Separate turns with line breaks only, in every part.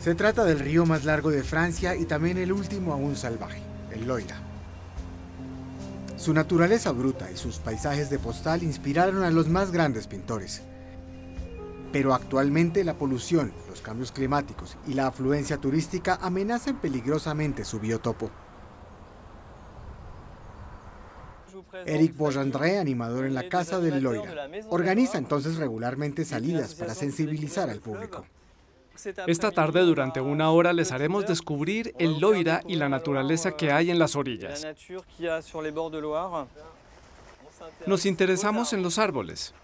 Se trata del río más largo de Francia y también el último aún salvaje, el Loira. Su naturaleza bruta y sus paisajes de postal inspiraron a los más grandes pintores. Pero actualmente la polución, los cambios climáticos y la afluencia turística amenazan peligrosamente su biotopo. Eric Bogendré, animador en la Casa del Loira, organiza entonces regularmente salidas para sensibilizar al público.
Esta tarde durante una hora les haremos descubrir el Loira y la naturaleza que hay en las orillas. Nos interesamos en los árboles.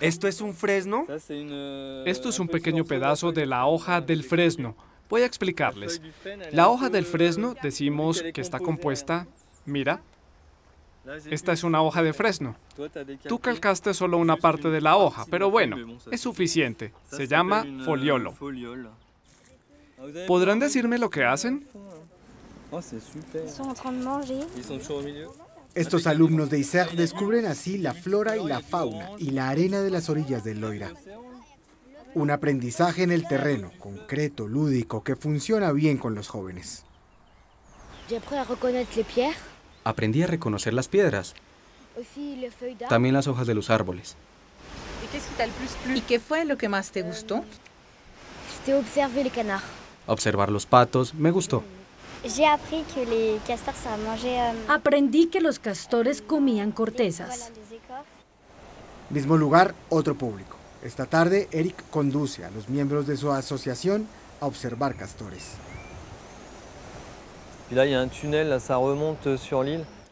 ¿Esto es un fresno?
Esto es un pequeño pedazo de la hoja del fresno. Voy a explicarles. La hoja del fresno decimos que está compuesta, mira, esta es una hoja de fresno. Tú calcaste solo una parte de la hoja, pero bueno, es suficiente. Se llama foliolo. ¿Podrán decirme lo que hacen?
Estos alumnos de ISER descubren así la flora y la fauna y la arena de las orillas del Loira. Un aprendizaje en el terreno, concreto, lúdico, que funciona bien con los jóvenes.
Aprendí a reconocer las piedras, también las hojas de los árboles.
¿Y qué fue lo que más te gustó?
Observar los patos me gustó.
Aprendí que los castores comían cortezas.
Mismo lugar, otro público. Esta tarde, Eric conduce a los miembros de su asociación a observar castores.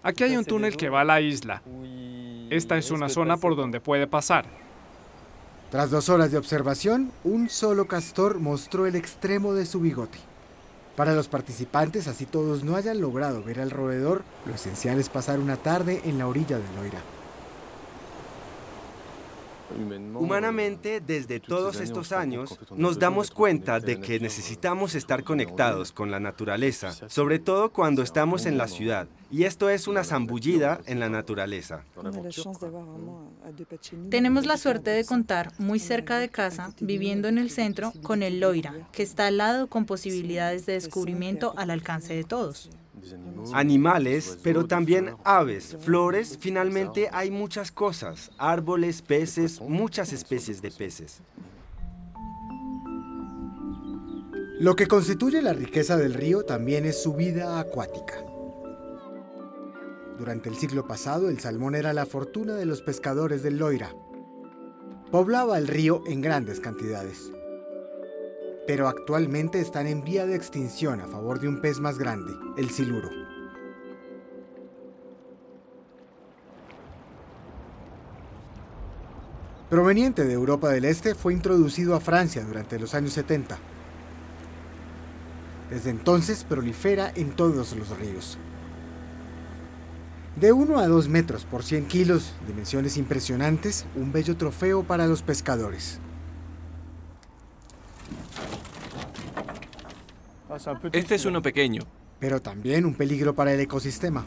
Aquí hay un túnel que va a la isla. Esta es una zona por donde puede pasar.
Tras dos horas de observación, un solo castor mostró el extremo de su bigote. Para los participantes, así todos no hayan logrado ver al roedor, lo esencial es pasar una tarde en la orilla del Loira.
Humanamente, desde todos estos años, nos damos cuenta de que necesitamos estar conectados con la naturaleza, sobre todo cuando estamos en la ciudad. Y esto es una zambullida en la naturaleza.
Tenemos la suerte de contar muy cerca de casa, viviendo en el centro, con el Loira, que está al lado con posibilidades de descubrimiento al alcance de todos.
Animales, pero también aves, flores, finalmente hay muchas cosas, árboles, peces, muchas especies de peces.
Lo que constituye la riqueza del río también es su vida acuática. Durante el siglo pasado, el salmón era la fortuna de los pescadores del Loira. Poblaba el río en grandes cantidades. Pero actualmente están en vía de extinción a favor de un pez más grande, el siluro. Proveniente de Europa del Este, fue introducido a Francia durante los años 70. Desde entonces prolifera en todos los ríos. De 1 a 2 metros por 100 kilos, dimensiones impresionantes, un bello trofeo para los pescadores.
Este es uno pequeño.
Pero también un peligro para el ecosistema.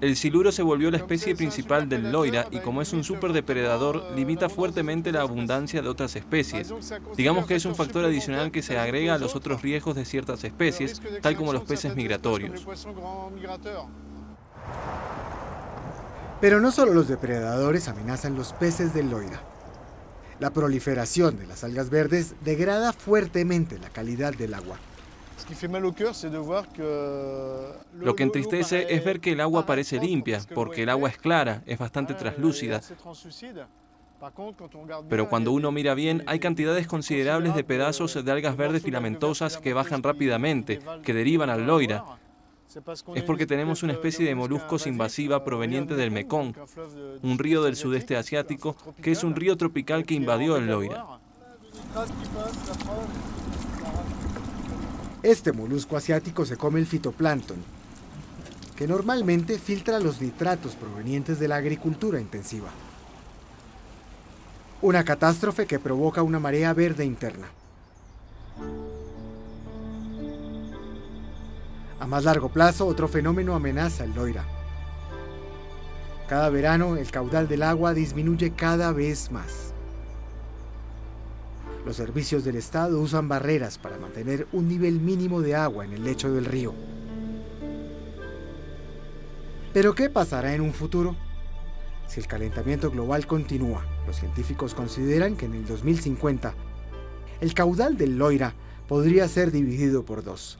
El siluro se volvió la especie principal del loira y como es un superdepredador, limita fuertemente la abundancia de otras especies. Digamos que es un factor adicional que se agrega a los otros riesgos de ciertas especies, tal como los peces migratorios.
Pero no solo los depredadores amenazan los peces del loira. La proliferación de las algas verdes degrada fuertemente la calidad del agua.
Lo que entristece es ver que el agua parece limpia, porque el agua es clara, es bastante translúcida. Pero cuando uno mira bien, hay cantidades considerables de pedazos de algas verdes filamentosas que bajan rápidamente, que derivan al Loira. Es porque tenemos una especie de moluscos invasiva proveniente del Mekong, un río del sudeste asiático, que es un río tropical que invadió el Loira.
Este molusco asiático se come el fitoplancton, que normalmente filtra los nitratos provenientes de la agricultura intensiva. Una catástrofe que provoca una marea verde interna. A más largo plazo, otro fenómeno amenaza el Loira. Cada verano, el caudal del agua disminuye cada vez más. Los servicios del Estado usan barreras para mantener un nivel mínimo de agua en el lecho del río. Pero ¿qué pasará en un futuro? Si el calentamiento global continúa, los científicos consideran que en el 2050 el caudal del Loira podría ser dividido por dos.